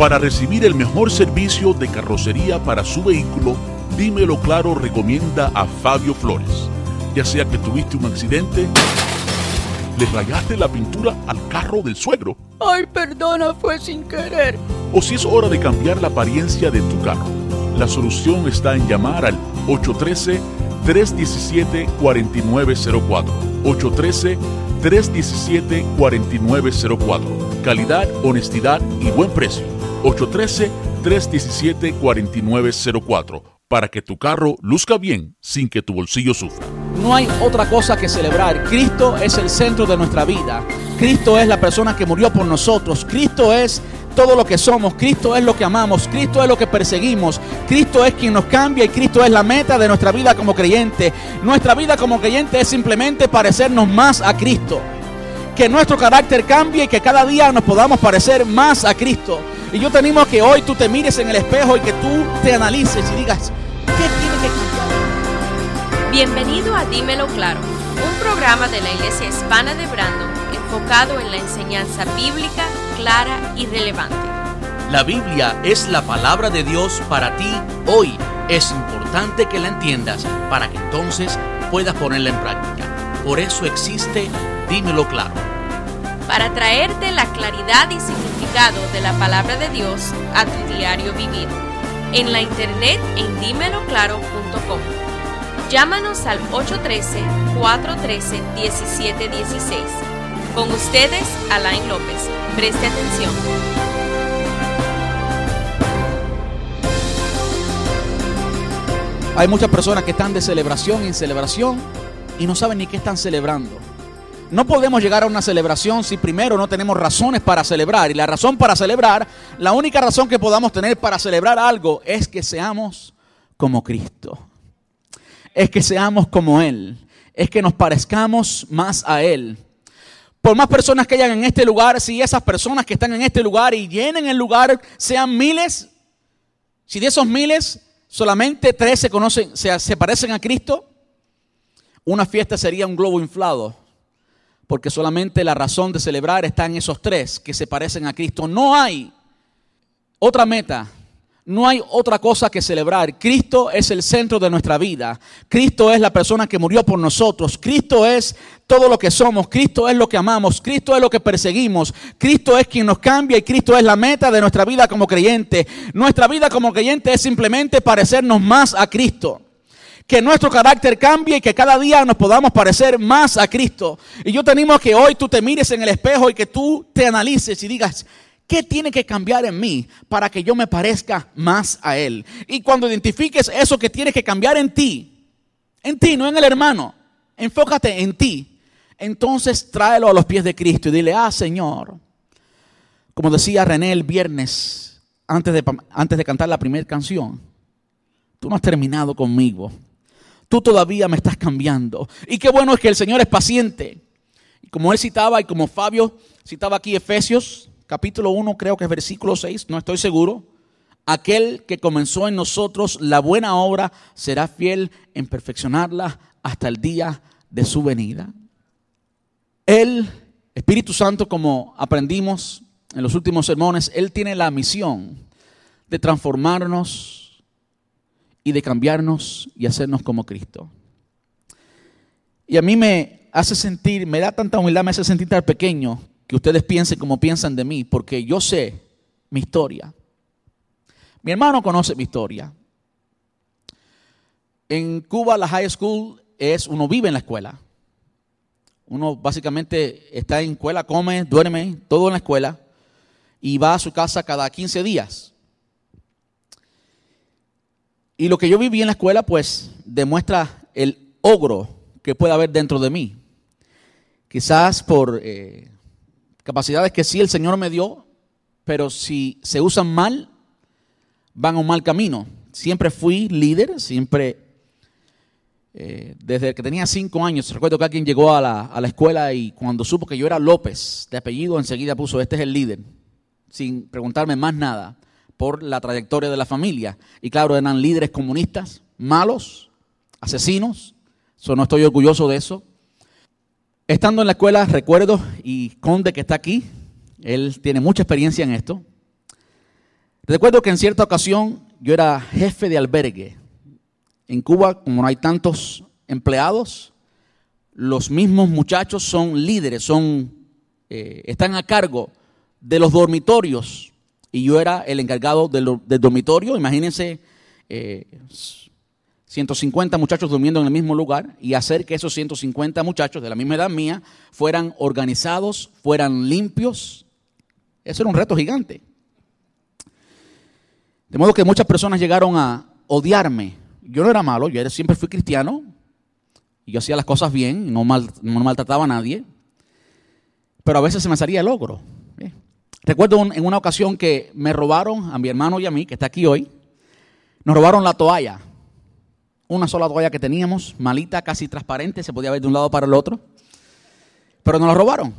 Para recibir el mejor servicio de carrocería para su vehículo, Dímelo Claro recomienda a Fabio Flores. Ya sea que tuviste un accidente, le rayaste la pintura al carro del suegro, Ay, perdona, fue sin querer. o si es hora de cambiar la apariencia de tu carro. La solución está en llamar al 813-317-4904. 813-317-4904. Calidad, honestidad y buen precio. 813-317-4904. Para que tu carro luzca bien sin que tu bolsillo sufra. No hay otra cosa que celebrar. Cristo es el centro de nuestra vida. Cristo es la persona que murió por nosotros. Cristo es todo lo que somos. Cristo es lo que amamos. Cristo es lo que perseguimos. Cristo es quien nos cambia y Cristo es la meta de nuestra vida como creyente. Nuestra vida como creyente es simplemente parecernos más a Cristo. Que nuestro carácter cambie y que cada día nos podamos parecer más a Cristo. Y yo te animo a que hoy tú te mires en el espejo y que tú te analices y digas, ¿qué tiene que cambiar? Bienvenido a Dímelo Claro, un programa de la Iglesia Hispana de Brandon enfocado en la enseñanza bíblica clara y relevante. La Biblia es la palabra de Dios para ti hoy. Es importante que la entiendas para que entonces puedas ponerla en práctica. Por eso existe Dímelo Claro. Para traerte la claridad y significado de la palabra de Dios a tu diario vivir. En la internet en dímeloclaro.com. Llámanos al 813-413-1716. Con ustedes, Alain López. Preste atención. Hay muchas personas que están de celebración en celebración y no saben ni qué están celebrando. No podemos llegar a una celebración si primero no tenemos razones para celebrar. Y la razón para celebrar, la única razón que podamos tener para celebrar algo es que seamos como Cristo. Es que seamos como Él. Es que nos parezcamos más a Él. Por más personas que hayan en este lugar, si esas personas que están en este lugar y llenen el lugar sean miles, si de esos miles solamente tres se conocen, se, se parecen a Cristo, una fiesta sería un globo inflado. Porque solamente la razón de celebrar está en esos tres que se parecen a Cristo. No hay otra meta. No hay otra cosa que celebrar. Cristo es el centro de nuestra vida. Cristo es la persona que murió por nosotros. Cristo es todo lo que somos. Cristo es lo que amamos. Cristo es lo que perseguimos. Cristo es quien nos cambia y Cristo es la meta de nuestra vida como creyente. Nuestra vida como creyente es simplemente parecernos más a Cristo que nuestro carácter cambie y que cada día nos podamos parecer más a Cristo. Y yo te animo a que hoy tú te mires en el espejo y que tú te analices y digas, ¿qué tiene que cambiar en mí para que yo me parezca más a Él? Y cuando identifiques eso que tiene que cambiar en ti, en ti, no en el hermano, enfócate en ti. Entonces tráelo a los pies de Cristo y dile, ah, Señor, como decía René el viernes, antes de, antes de cantar la primera canción, tú no has terminado conmigo tú todavía me estás cambiando. Y qué bueno es que el Señor es paciente. Y como él citaba y como Fabio citaba aquí Efesios, capítulo 1, creo que es versículo 6, no estoy seguro. Aquel que comenzó en nosotros la buena obra será fiel en perfeccionarla hasta el día de su venida. El Espíritu Santo, como aprendimos en los últimos sermones, Él tiene la misión de transformarnos de cambiarnos y hacernos como Cristo. Y a mí me hace sentir, me da tanta humildad, me hace sentir tan pequeño que ustedes piensen como piensan de mí, porque yo sé mi historia. Mi hermano conoce mi historia. En Cuba la high school es, uno vive en la escuela. Uno básicamente está en escuela, come, duerme, todo en la escuela y va a su casa cada 15 días. Y lo que yo viví en la escuela, pues, demuestra el ogro que puede haber dentro de mí. Quizás por eh, capacidades que sí el Señor me dio, pero si se usan mal, van a un mal camino. Siempre fui líder, siempre, eh, desde que tenía cinco años, recuerdo que alguien llegó a la, a la escuela y cuando supo que yo era López, de apellido, enseguida puso, este es el líder, sin preguntarme más nada por la trayectoria de la familia. Y claro, eran líderes comunistas, malos, asesinos. So, no estoy orgulloso de eso. Estando en la escuela, recuerdo, y Conde que está aquí, él tiene mucha experiencia en esto. Recuerdo que en cierta ocasión yo era jefe de albergue. En Cuba, como no hay tantos empleados, los mismos muchachos son líderes, son, eh, están a cargo de los dormitorios. Y yo era el encargado del, dormitorio. Imagínense, eh, 150 muchachos durmiendo en el mismo lugar y hacer que esos 150 muchachos de la misma edad mía fueran organizados, fueran limpios. Eso era un reto gigante. De modo que muchas personas llegaron a odiarme. Yo no era malo, yo siempre fui cristiano. Y yo hacía las cosas bien, no, mal, no maltrataba a nadie. Pero a veces se me salía el logro. Recuerdo en una ocasión que me robaron a mi hermano y a mí, que está aquí hoy, nos robaron la toalla. Una sola toalla que teníamos, malita, casi transparente, se podía ver de un lado para el otro. Pero nos la robaron.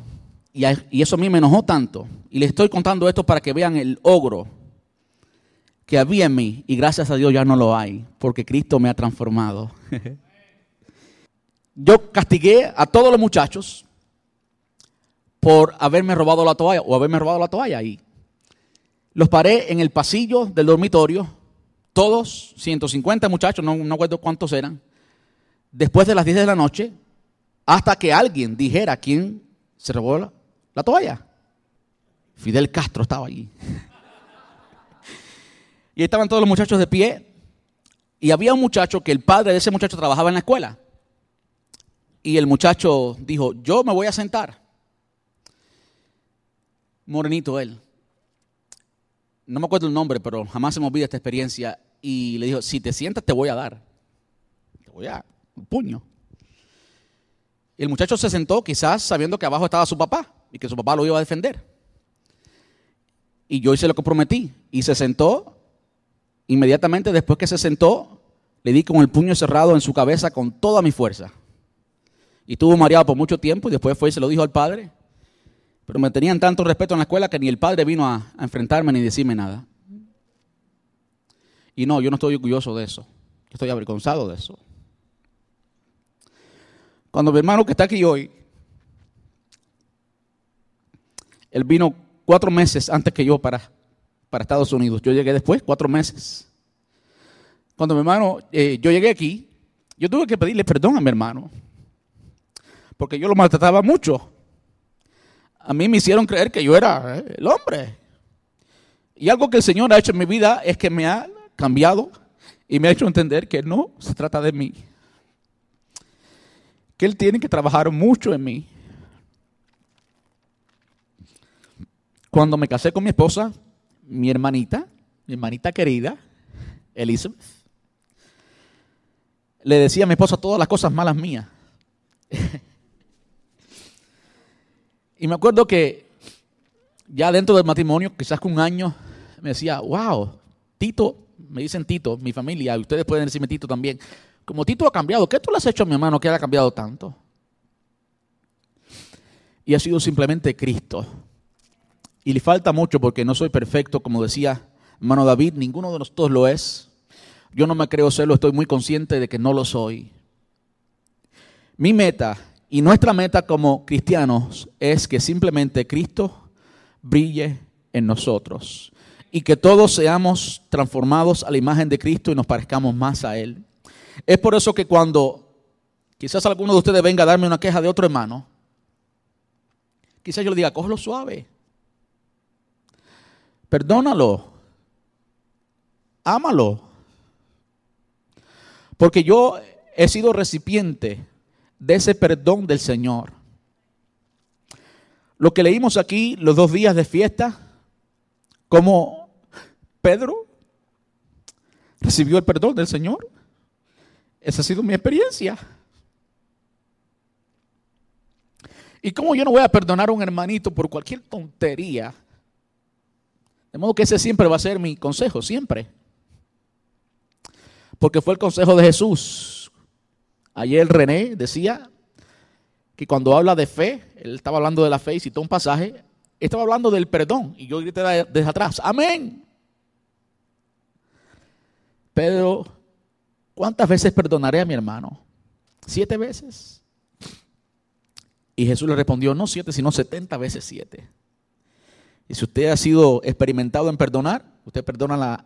Y, y eso a mí me enojó tanto. Y les estoy contando esto para que vean el ogro que había en mí y gracias a Dios ya no lo hay, porque Cristo me ha transformado. Yo castigué a todos los muchachos por haberme robado la toalla o haberme robado la toalla y los paré en el pasillo del dormitorio, todos, 150 muchachos, no, no acuerdo cuántos eran, después de las 10 de la noche, hasta que alguien dijera quién se robó la, la toalla. Fidel Castro estaba allí. Y estaban todos los muchachos de pie. Y había un muchacho que el padre de ese muchacho trabajaba en la escuela. Y el muchacho dijo, yo me voy a sentar. Morenito él. No me acuerdo el nombre, pero jamás se me olvida esta experiencia. Y le dijo, si te sientas te voy a dar. Te voy a dar un puño. Y el muchacho se sentó quizás sabiendo que abajo estaba su papá y que su papá lo iba a defender. Y yo hice lo que prometí. Y se sentó Inmediatamente después que se sentó, le di con el puño cerrado en su cabeza con toda mi fuerza. Y estuvo mareado por mucho tiempo y después fue y se lo dijo al padre. Pero me tenían tanto respeto en la escuela que ni el padre vino a, enfrentarme ni decirme nada. Y no, yo no estoy orgulloso de eso. Yo estoy avergonzado de eso. Cuando mi hermano que está aquí hoy, él vino cuatro meses antes que yo para para Estados Unidos. Yo llegué después, cuatro meses. Cuando mi hermano, eh, yo llegué aquí, yo tuve que pedirle perdón a mi hermano, porque yo lo maltrataba mucho. A mí me hicieron creer que yo era eh, el hombre. Y algo que el Señor ha hecho en mi vida es que me ha cambiado y me ha hecho entender que no se trata de mí. Que Él tiene que trabajar mucho en mí. Cuando me casé con mi esposa, mi hermanita, mi hermanita querida, Elizabeth, le decía a mi esposa todas las cosas malas mías. Y me acuerdo que ya dentro del matrimonio, quizás con un año, me decía, wow, Tito, me dicen Tito, mi familia, y ustedes pueden decirme Tito también, como Tito ha cambiado, ¿qué tú le has hecho a mi hermano que haya cambiado tanto? Y ha sido simplemente Cristo. Y le falta mucho porque no soy perfecto, como decía hermano David, ninguno de nosotros lo es. Yo no me creo serlo, estoy muy consciente de que no lo soy. Mi meta y nuestra meta como cristianos es que simplemente Cristo brille en nosotros y que todos seamos transformados a la imagen de Cristo y nos parezcamos más a Él. Es por eso que cuando quizás alguno de ustedes venga a darme una queja de otro hermano, quizás yo le diga, cógelo suave. Perdónalo. Ámalo. Porque yo he sido recipiente de ese perdón del Señor. Lo que leímos aquí los dos días de fiesta, como Pedro recibió el perdón del Señor. Esa ha sido mi experiencia. ¿Y cómo yo no voy a perdonar a un hermanito por cualquier tontería de modo que ese siempre va a ser mi consejo, siempre. Porque fue el consejo de Jesús. Ayer René decía que cuando habla de fe, él estaba hablando de la fe y citó un pasaje, estaba hablando del perdón. Y yo grité desde atrás, amén. Pero, ¿cuántas veces perdonaré a mi hermano? ¿Siete veces? Y Jesús le respondió, no siete, sino setenta veces siete. Y si usted ha sido experimentado en perdonar, usted perdona la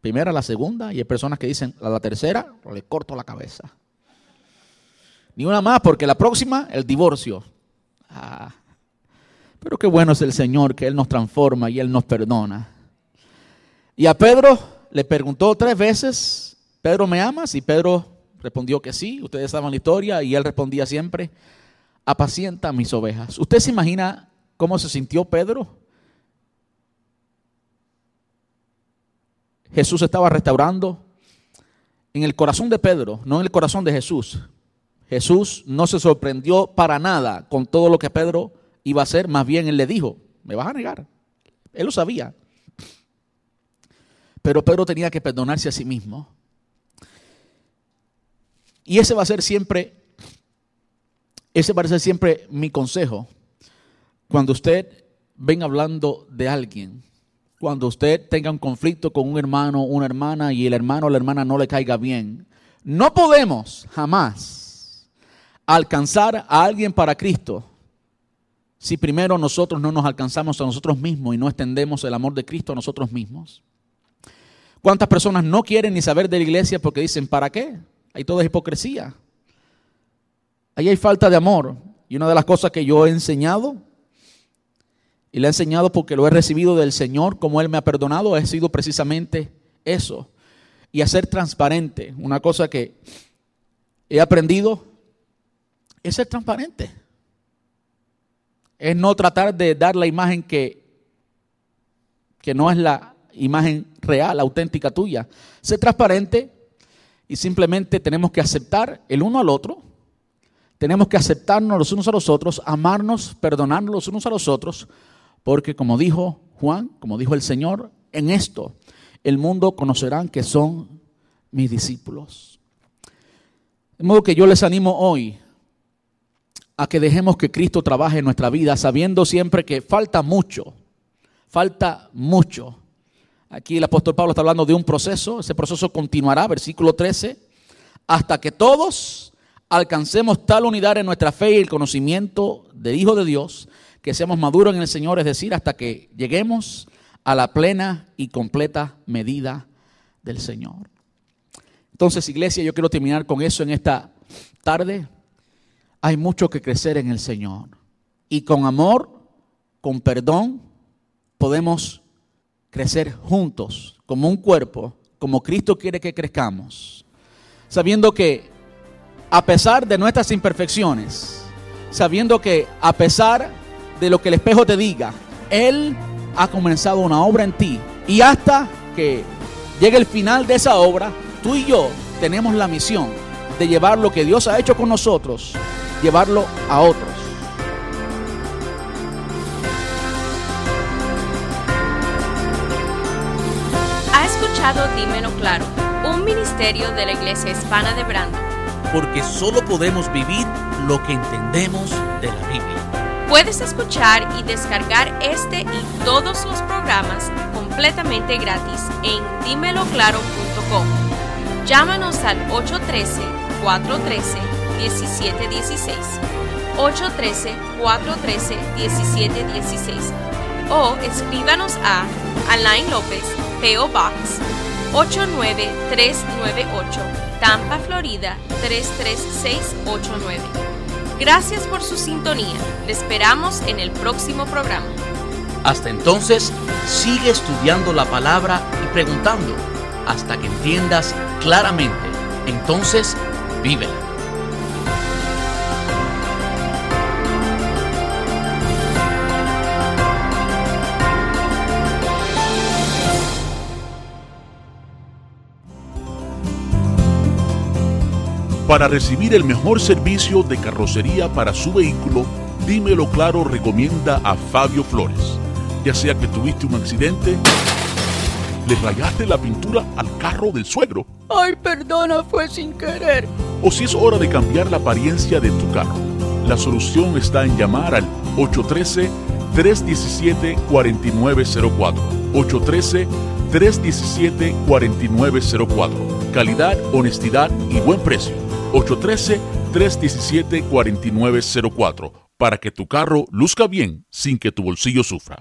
primera, la segunda, y hay personas que dicen la tercera, le corto la cabeza. Ni una más, porque la próxima, el divorcio. Ah, pero qué bueno es el Señor, que Él nos transforma y Él nos perdona. Y a Pedro le preguntó tres veces, Pedro, ¿me amas? Y Pedro respondió que sí, ustedes saben la historia, y él respondía siempre, apacienta mis ovejas. ¿Usted se imagina cómo se sintió Pedro? Jesús estaba restaurando en el corazón de Pedro, no en el corazón de Jesús. Jesús no se sorprendió para nada con todo lo que Pedro iba a hacer, más bien él le dijo, me vas a negar. Él lo sabía. Pero Pedro tenía que perdonarse a sí mismo. Y ese va a ser siempre, ese va a ser siempre mi consejo. Cuando usted venga hablando de alguien, cuando usted tenga un conflicto con un hermano, una hermana y el hermano o la hermana no le caiga bien, no podemos jamás alcanzar a alguien para Cristo si primero nosotros no nos alcanzamos a nosotros mismos y no extendemos el amor de Cristo a nosotros mismos. ¿Cuántas personas no quieren ni saber de la iglesia porque dicen, ¿para qué? Hay toda hipocresía. Ahí hay falta de amor. Y una de las cosas que yo he enseñado, y le he enseñado porque lo he recibido del Señor, como Él me ha perdonado, ha sido precisamente eso. Y a ser transparente. Una cosa que he aprendido es ser transparente. Es no tratar de dar la imagen que, que no es la imagen real, auténtica tuya. Sé transparente y simplemente tenemos que aceptar el uno al otro. Tenemos que aceptarnos los unos a los otros, amarnos, perdonarnos los unos a los otros, porque como dijo Juan, como dijo el Señor, en esto el mundo conocerán que son mis discípulos. De modo que yo les animo hoy a que dejemos que Cristo trabaje en nuestra vida, sabiendo siempre que falta mucho, falta mucho Aquí el apóstol Pablo está hablando de un proceso, ese proceso continuará, versículo 13, hasta que todos alcancemos tal unidad en nuestra fe y el conocimiento del Hijo de Dios, que seamos maduros en el Señor, es decir, hasta que lleguemos a la plena y completa medida del Señor. Entonces, iglesia, yo quiero terminar con eso en esta tarde. Hay mucho que crecer en el Señor. Y con amor, con perdón, podemos crecer juntos, como un cuerpo, como Cristo quiere que crezcamos, sabiendo que a pesar de nuestras imperfecciones, sabiendo que a pesar de lo que el espejo te diga, Él ha comenzado una obra en ti y hasta que llegue el final de esa obra, tú y yo tenemos la misión de llevar lo que Dios ha hecho con nosotros, llevarlo a otros. Dímelo Claro, un ministerio de la Iglesia Hispana de Brando. Porque solo podemos vivir lo que entendemos de la Biblia. Puedes escuchar y descargar este y todos los programas completamente gratis en dímeloclaro.com. Llámanos al 813-413-1716. 813-413-1716 o escríbanos a Alain López, P.O. Box 89398, Tampa, Florida 33689. Gracias por su sintonía. Le esperamos en el próximo programa. Hasta entonces, sigue estudiando la palabra y preguntando hasta que entiendas claramente. Entonces, vívela. Para recibir el mejor servicio de carrocería para su vehículo, Dímelo Claro recomienda a Fabio Flores. Ya sea que tuviste un accidente, le rayaste la pintura al carro del suegro. Ay, perdona, fue sin querer. O si es hora de cambiar la apariencia de tu carro. La solución está en llamar al 813-317-4904. 813-317-4904. Calidad, honestidad y buen precio. 813-317-4904 para que tu carro luzca bien sin que tu bolsillo sufra.